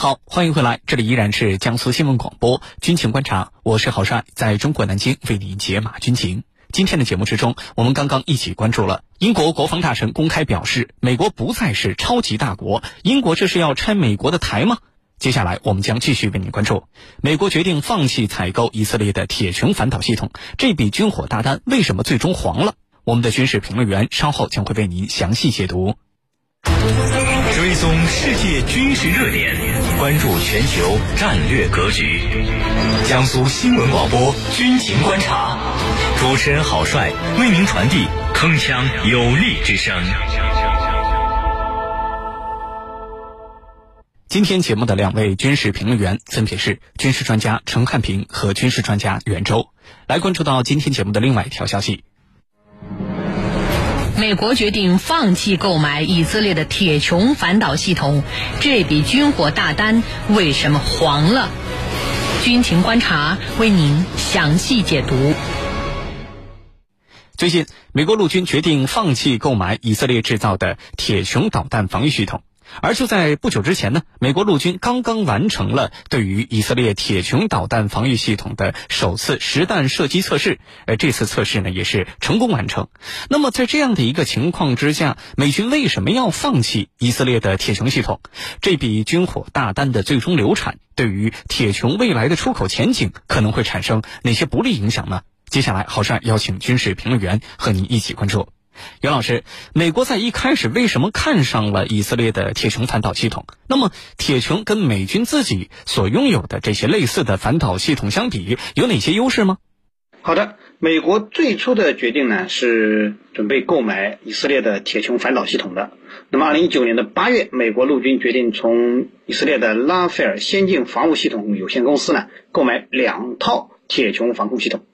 好，欢迎回来，这里依然是江苏新闻广播军情观察，我是郝帅，在中国南京为您解码军情。今天的节目之中，我们刚刚一起关注了英国国防大臣公开表示，美国不再是超级大国，英国这是要拆美国的台吗？接下来我们将继续为您关注，美国决定放弃采购以色列的铁穹反导系统，这笔军火大单为什么最终黄了？我们的军事评论员稍后将会为您详细解读。追踪世界军事热点，关注全球战略格局。江苏新闻广播军情观察，主持人郝帅为您传递铿锵有力之声。今天节目的两位军事评论员分别是军事专家陈汉平和军事专家袁周。来关注到今天节目的另外一条消息。美国决定放弃购买以色列的铁穹反导系统，这笔军火大单为什么黄了？军情观察为您详细解读。最近，美国陆军决定放弃购买以色列制造的铁穹导弹防御系统。而就在不久之前呢，美国陆军刚刚完成了对于以色列铁穹导弹防御系统的首次实弹射击测试，而这次测试呢也是成功完成。那么在这样的一个情况之下，美军为什么要放弃以色列的铁穹系统？这笔军火大单的最终流产，对于铁穹未来的出口前景可能会产生哪些不利影响呢？接下来，郝帅邀请军事评论员和您一起关注。袁老师，美国在一开始为什么看上了以色列的铁穹反导系统？那么，铁穹跟美军自己所拥有的这些类似的反导系统相比，有哪些优势吗？好的，美国最初的决定呢是准备购买以色列的铁穹反导系统的。那么，二零一九年的八月，美国陆军决定从以色列的拉斐尔先进防务系统有限公司呢购买两套铁穹防空系统。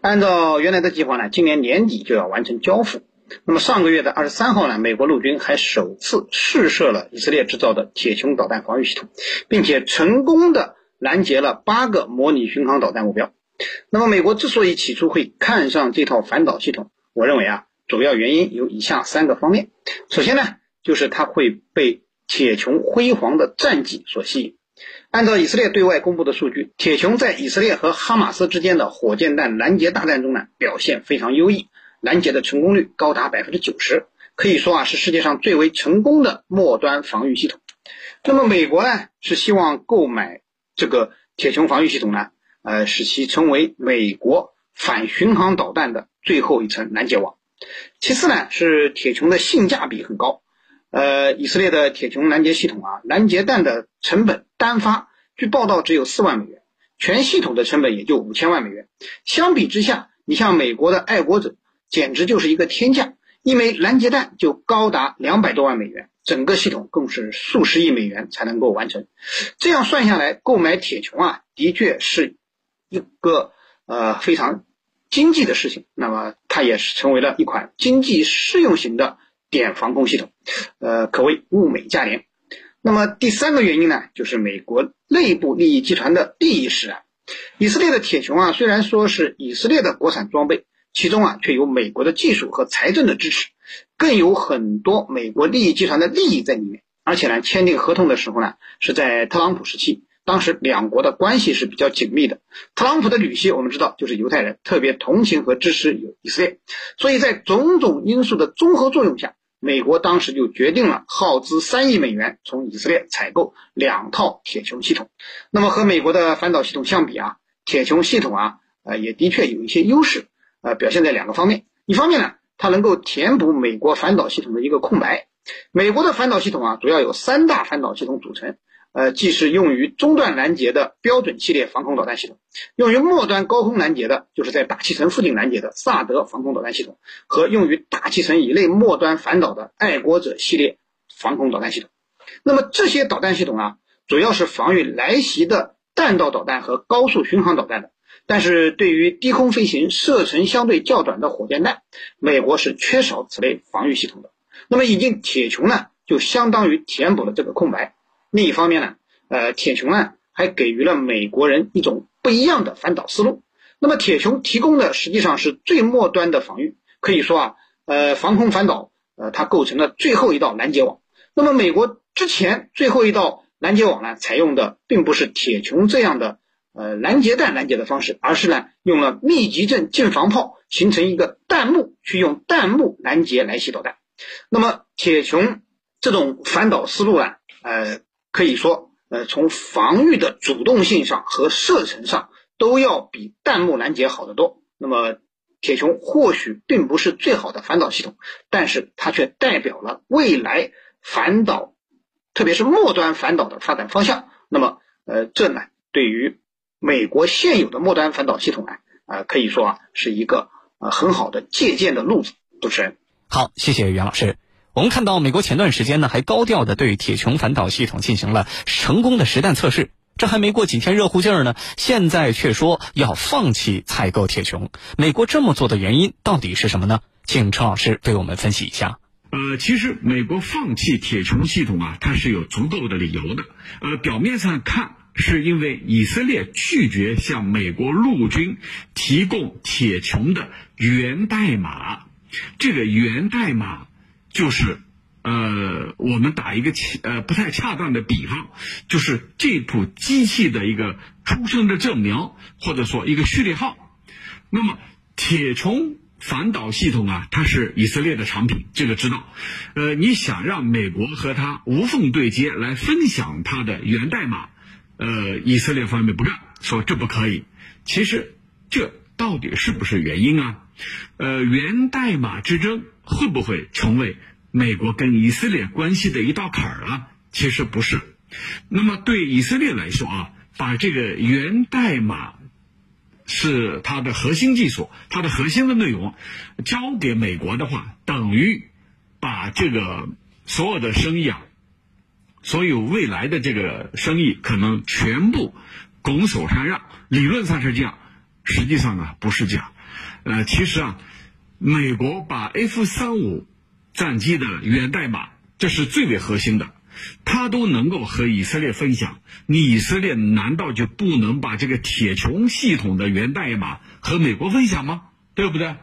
按照原来的计划呢，今年年底就要完成交付。那么上个月的二十三号呢，美国陆军还首次试射了以色列制造的铁穹导弹防御系统，并且成功的拦截了八个模拟巡航导弹目标。那么美国之所以起初会看上这套反导系统，我认为啊，主要原因有以下三个方面。首先呢，就是它会被铁穹辉煌的战绩所吸引。按照以色列对外公布的数据，铁穹在以色列和哈马斯之间的火箭弹拦截大战中呢，表现非常优异。拦截的成功率高达百分之九十，可以说啊是世界上最为成功的末端防御系统。那么美国呢是希望购买这个铁穹防御系统呢，呃使其成为美国反巡航导弹的最后一层拦截网。其次呢是铁穹的性价比很高，呃以色列的铁穹拦截系统啊拦截弹的成本单发据报道只有四万美元，全系统的成本也就五千万美元。相比之下，你像美国的爱国者。简直就是一个天价，一枚拦截弹就高达两百多万美元，整个系统更是数十亿美元才能够完成。这样算下来，购买铁穹啊，的确是一个呃非常经济的事情。那么它也是成为了一款经济适用型的点防空系统，呃，可谓物美价廉。那么第三个原因呢，就是美国内部利益集团的利益使然。以色列的铁穹啊，虽然说是以色列的国产装备。其中啊，却有美国的技术和财政的支持，更有很多美国利益集团的利益在里面。而且呢，签订合同的时候呢，是在特朗普时期，当时两国的关系是比较紧密的。特朗普的女婿我们知道就是犹太人，特别同情和支持以以色列，所以在种种因素的综合作用下，美国当时就决定了耗资三亿美元从以色列采购两套铁穹系统。那么和美国的反导系统相比啊，铁穹系统啊，呃，也的确有一些优势。呃，表现在两个方面。一方面呢，它能够填补美国反导系统的一个空白。美国的反导系统啊，主要有三大反导系统组成。呃，既是用于中段拦截的标准系列防空导弹系统，用于末端高空拦截的，就是在大气层附近拦截的萨德防空导弹系统，和用于大气层以内末端反导的爱国者系列防空导弹系统。那么这些导弹系统啊，主要是防御来袭的弹道导弹和高速巡航导弹的。但是对于低空飞行、射程相对较短的火箭弹，美国是缺少此类防御系统的。那么引进铁穹呢，就相当于填补了这个空白。另一方面呢，呃，铁穹呢还给予了美国人一种不一样的反导思路。那么铁穹提供的实际上是最末端的防御，可以说啊，呃，防空反导，呃，它构成了最后一道拦截网。那么美国之前最后一道拦截网呢采用的并不是铁穹这样的呃拦截弹拦截的方式，而是呢用了密集阵近防炮，形成一个弹幕，去用弹幕拦截来袭导弹。那么铁穹这种反导思路啊，呃，可以说呃从防御的主动性上和射程上都要比弹幕拦截好得多。那么铁穹或许并不是最好的反导系统，但是它却代表了未来反导。特别是末端反导的发展方向，那么，呃，这呢，对于美国现有的末端反导系统呢，呃，可以说啊，是一个呃很好的借鉴的路子。主持人，好，谢谢袁老师。我们看到，美国前段时间呢，还高调的对铁穹反导系统进行了成功的实弹测试。这还没过几天热乎劲儿呢，现在却说要放弃采购铁穹。美国这么做的原因到底是什么呢？请陈老师为我们分析一下。呃，其实美国放弃铁穹系统啊，它是有足够的理由的。呃，表面上看是因为以色列拒绝向美国陆军提供铁穹的源代码。这个源代码就是，呃，我们打一个呃不太恰当的比方，就是这部机器的一个出生的证明，或者说一个序列号。那么铁穹。反导系统啊，它是以色列的产品，这个知道。呃，你想让美国和它无缝对接来分享它的源代码，呃，以色列方面不干，说这不可以。其实这到底是不是原因啊？呃，源代码之争会不会成为美国跟以色列关系的一道坎儿啊？其实不是。那么对以色列来说啊，把这个源代码。是它的核心技术，它的核心的内容交给美国的话，等于把这个所有的生意啊，所有未来的这个生意可能全部拱手相让。理论上是这样，实际上啊不是这样。呃，其实啊，美国把 F 三五战机的源代码，这是最为核心的。它都能够和以色列分享，你以色列难道就不能把这个铁穹系统的源代码和美国分享吗？对不对？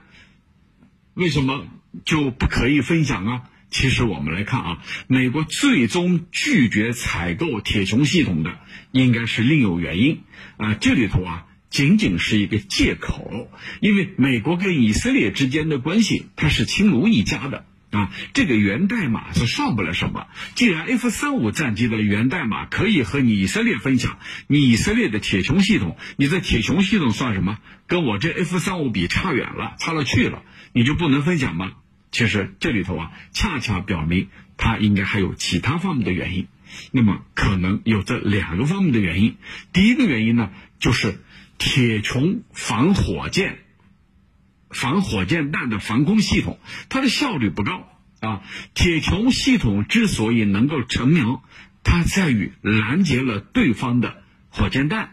为什么就不可以分享啊？其实我们来看啊，美国最终拒绝采购铁穹系统的，应该是另有原因啊。这里头啊，仅仅是一个借口，因为美国跟以色列之间的关系，它是亲如一家的。啊，这个源代码是算不了什么。既然 F 三五战机的源代码可以和你以色列分享，你以色列的铁穹系统，你的铁穹系统算什么？跟我这 F 三五比差远了，差了去了，你就不能分享吗？其实这里头啊，恰恰表明它应该还有其他方面的原因。那么可能有这两个方面的原因。第一个原因呢，就是铁穹防火箭。防火箭弹的防空系统，它的效率不高啊。铁穹系统之所以能够成名，它在于拦截了对方的火箭弹，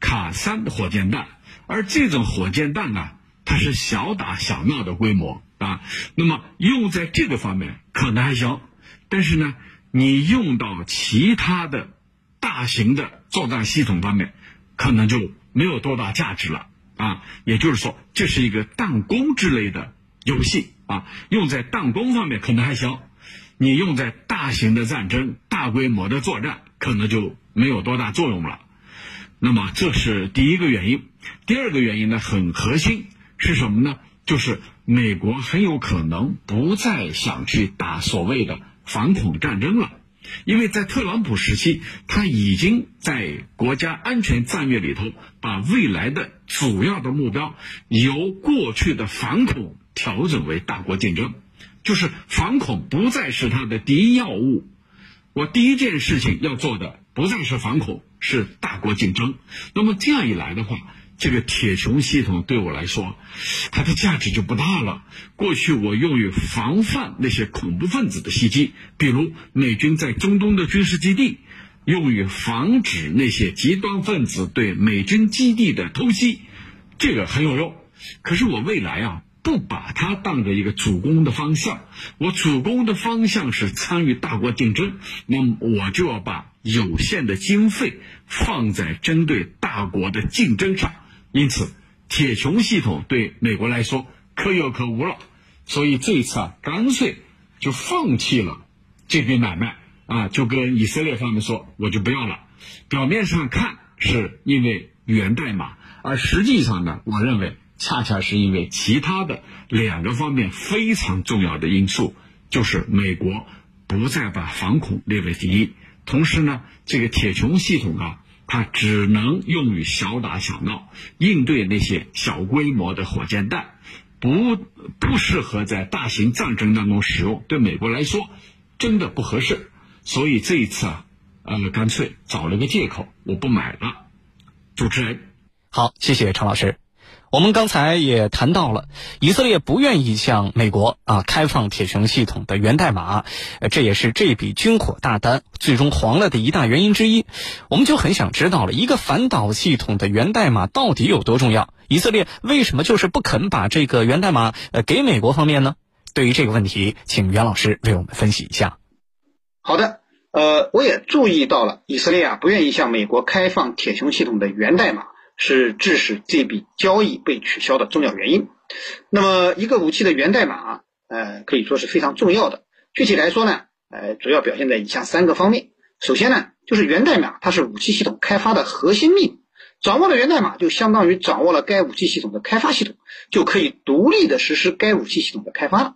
卡三火箭弹。而这种火箭弹啊，它是小打小闹的规模啊。那么用在这个方面可能还行，但是呢，你用到其他的大型的作战系统方面，可能就没有多大价值了。啊，也就是说，这是一个弹弓之类的游戏啊，用在弹弓方面可能还行，你用在大型的战争、大规模的作战，可能就没有多大作用了。那么，这是第一个原因。第二个原因呢，很核心是什么呢？就是美国很有可能不再想去打所谓的反恐战争了。因为在特朗普时期，他已经在国家安全战略里头把未来的主要的目标由过去的反恐调整为大国竞争，就是反恐不再是他的第一要务。我第一件事情要做的不再是反恐，是大国竞争。那么这样一来的话，这个铁穹系统对我来说，它的价值就不大了。过去我用于防范那些恐怖分子的袭击，比如美军在中东的军事基地，用于防止那些极端分子对美军基地的偷袭，这个很有用。可是我未来啊，不把它当做一个主攻的方向，我主攻的方向是参与大国竞争，那么我就要把有限的经费放在针对大国的竞争上。因此，铁穹系统对美国来说可有可无了，所以这一次啊，干脆就放弃了这笔买卖，啊，就跟以色列方面说，我就不要了。表面上看是因为源代码，而实际上呢，我认为恰恰是因为其他的两个方面非常重要的因素，就是美国不再把反恐列为第一，同时呢，这个铁穹系统啊，它只能用于小打小闹，应对那些小规模的火箭弹，不不适合在大型战争当中使用，对美国来说真的不合适。所以这一次啊，呃，干脆找了个借口，我不买了。主持人，好，谢谢常老师。我们刚才也谈到了，以色列不愿意向美国啊开放铁穹系统的源代码，这也是这笔军火大单最终黄了的一大原因之一。我们就很想知道了，一个反导系统的源代码到底有多重要？以色列为什么就是不肯把这个源代码呃给美国方面呢？对于这个问题，请袁老师为我们分析一下。好的，呃，我也注意到了，以色列啊不愿意向美国开放铁穹系统的源代码，是致使这笔交易被取消的重要原因。那么，一个武器的源代码啊，呃，可以说是非常重要的。具体来说呢，呃，主要表现在以下三个方面。首先呢，就是源代码，它是武器系统开发的核心密码。掌握了源代码，就相当于掌握了该武器系统的开发系统，就可以独立的实施该武器系统的开发了。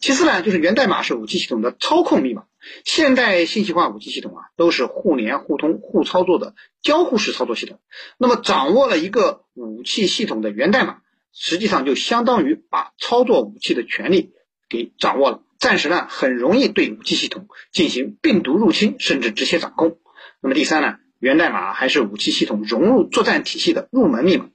其次呢，就是源代码是武器系统的操控密码。现代信息化武器系统啊，都是互联互通、互操作的交互式操作系统。那么，掌握了一个武器系统的源代码，实际上就相当于把操作武器的权利给掌握了。暂时呢，很容易对武器系统进行病毒入侵，甚至直接掌控。那么第三呢，源代码还是武器系统融入作战体系的入门密码。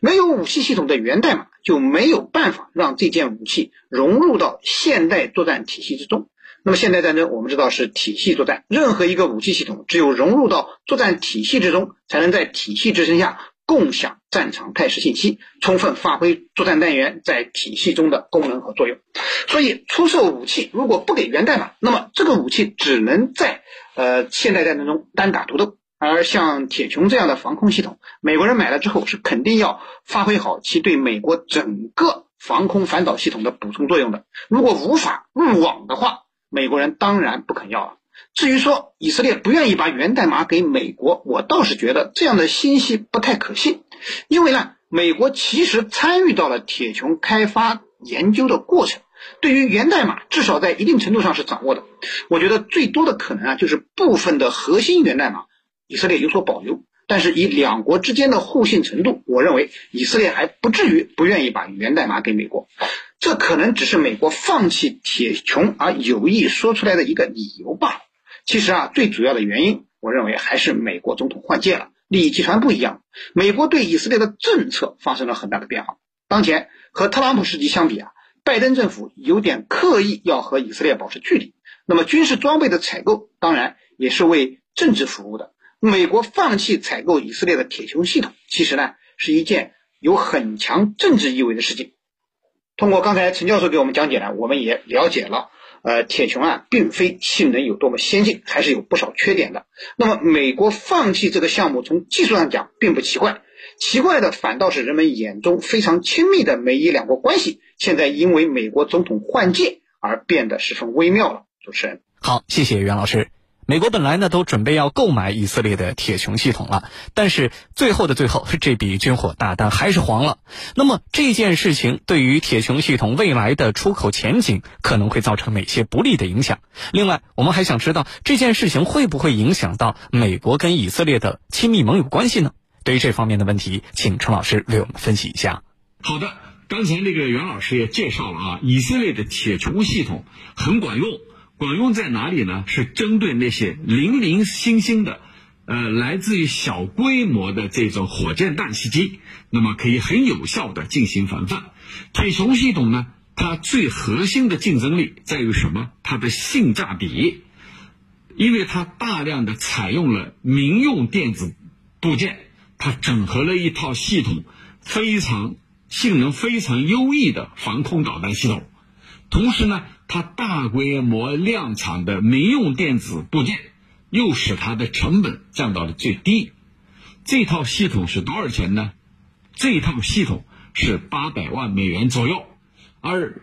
没有武器系统的源代码，就没有办法让这件武器融入到现代作战体系之中。那么，现代战争我们知道是体系作战，任何一个武器系统只有融入到作战体系之中，才能在体系支撑下共享战场态势信息，充分发挥作战单元在体系中的功能和作用。所以，出售武器如果不给源代码，那么这个武器只能在呃现代战争中单打独斗。而像铁穹这样的防空系统，美国人买了之后是肯定要发挥好其对美国整个防空反导系统的补充作用的。如果无法入网的话，美国人当然不肯要了。至于说以色列不愿意把源代码给美国，我倒是觉得这样的信息不太可信。因为呢，美国其实参与到了铁穹开发研究的过程，对于源代码至少在一定程度上是掌握的。我觉得最多的可能啊，就是部分的核心源代码，以色列有所保留。但是以两国之间的互信程度，我认为以色列还不至于不愿意把源代码给美国。这可能只是美国放弃铁穹而有意说出来的一个理由罢了。其实啊，最主要的原因，我认为还是美国总统换届了，利益集团不一样。美国对以色列的政策发生了很大的变化。当前和特朗普时期相比啊，拜登政府有点刻意要和以色列保持距离。那么军事装备的采购，当然也是为政治服务的。美国放弃采购以色列的铁穹系统，其实呢是一件有很强政治意味的事情。通过刚才陈教授给我们讲解呢，我们也了解了，呃，铁穹啊，并非性能有多么先进，还是有不少缺点的。那么，美国放弃这个项目，从技术上讲并不奇怪，奇怪的反倒是人们眼中非常亲密的美伊两国关系，现在因为美国总统换届而变得十分微妙了。主持人，好，谢谢袁老师。美国本来呢都准备要购买以色列的铁穹系统了，但是最后的最后，这笔军火大单还是黄了。那么这件事情对于铁穹系统未来的出口前景可能会造成哪些不利的影响？另外，我们还想知道这件事情会不会影响到美国跟以色列的亲密盟友关系呢？对于这方面的问题，请陈老师为我们分析一下。好的，刚才那个袁老师也介绍了啊，以色列的铁穹系统很管用。管用在哪里呢？是针对那些零零星星的，呃，来自于小规模的这种火箭弹袭击，那么可以很有效的进行防范。铁穹系统呢，它最核心的竞争力在于什么？它的性价比，因为它大量的采用了民用电子部件，它整合了一套系统，非常性能非常优异的防空导弹系统，同时呢。它大规模量产的民用电子部件，又使它的成本降到了最低。这套系统是多少钱呢？这套系统是八百万美元左右，而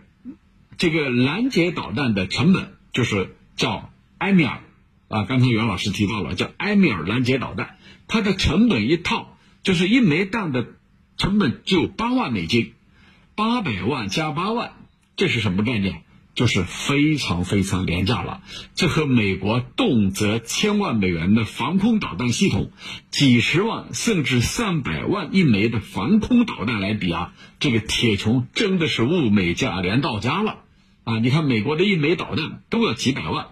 这个拦截导弹的成本就是叫埃米尔，啊，刚才袁老师提到了叫埃米尔拦截导弹，它的成本一套就是一枚弹的成本就八万美金，八百万加八万，这是什么概念？就是非常非常廉价了。这和美国动辄千万美元的防空导弹系统，几十万甚至上百万一枚的防空导弹来比啊，这个铁穹真的是物美价廉到家了啊！你看美国的一枚导弹都要几百万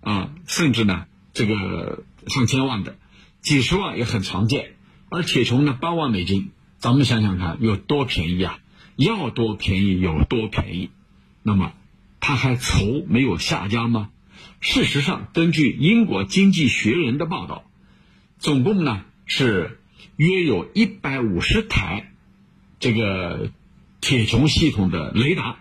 啊，甚至呢这个上千万的，几十万也很常见。而铁穹呢八万美金，咱们想想看有多便宜啊？要多便宜有多便宜。那么。他还愁没有下家吗？事实上，根据英国《经济学人》的报道，总共呢是约有一百五十台这个铁穹系统的雷达，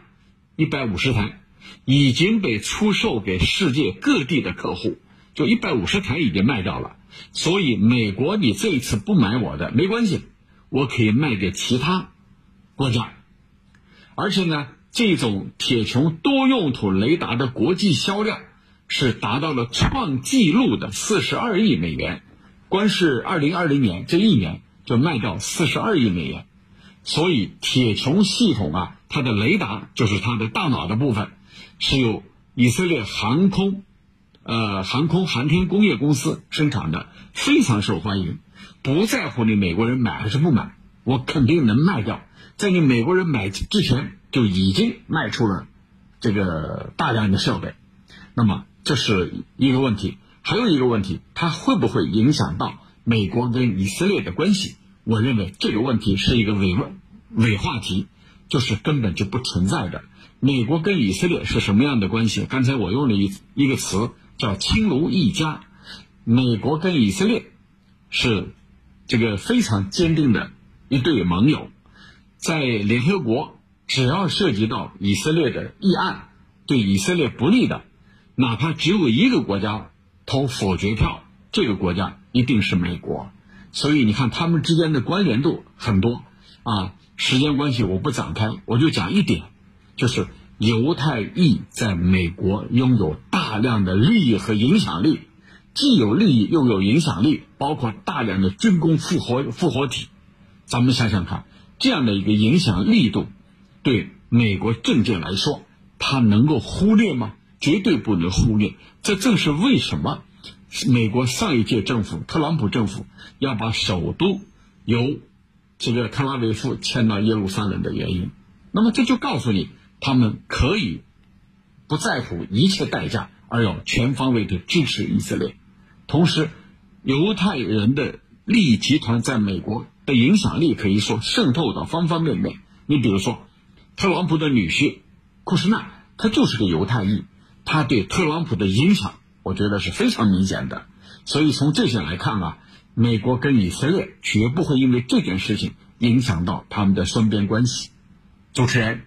一百五十台已经被出售给世界各地的客户，就一百五十台已经卖掉了。所以，美国你这一次不买我的没关系，我可以卖给其他国家，而且呢。这种铁穹多用途雷达的国际销量是达到了创纪录的四十二亿美元，光是二零二零年这一年就卖掉四十二亿美元。所以铁穹系统啊，它的雷达就是它的大脑的部分，是由以色列航空，呃，航空航天工业公司生产的，非常受欢迎。不在乎你美国人买还是不买，我肯定能卖掉。在你美国人买之前。就已经卖出了这个大量的设备，那么这是一个问题，还有一个问题，它会不会影响到美国跟以色列的关系？我认为这个问题是一个伪问、伪话题，就是根本就不存在的。美国跟以色列是什么样的关系？刚才我用了一一个词叫“亲如一家”，美国跟以色列是这个非常坚定的一对盟友，在联合国。只要涉及到以色列的议案，对以色列不利的，哪怕只有一个国家投否决票，这个国家一定是美国。所以你看，他们之间的关联度很多啊。时间关系，我不展开，我就讲一点，就是犹太裔在美国拥有大量的利益和影响力，既有利益又有影响力，包括大量的军工复合复合体。咱们想想看，这样的一个影响力度。对美国政界来说，他能够忽略吗？绝对不能忽略。这正是为什么美国上一届政府特朗普政府要把首都由这个特拉维夫迁到耶路撒冷的原因。那么这就告诉你，他们可以不在乎一切代价，而要全方位的支持以色列。同时，犹太人的利益集团在美国的影响力可以说渗透到方方面面。你比如说。特朗普的女婿库什纳，他就是个犹太裔，他对特朗普的影响，我觉得是非常明显的。所以从这些来看啊，美国跟以色列绝不会因为这件事情影响到他们的双边关系。主持人。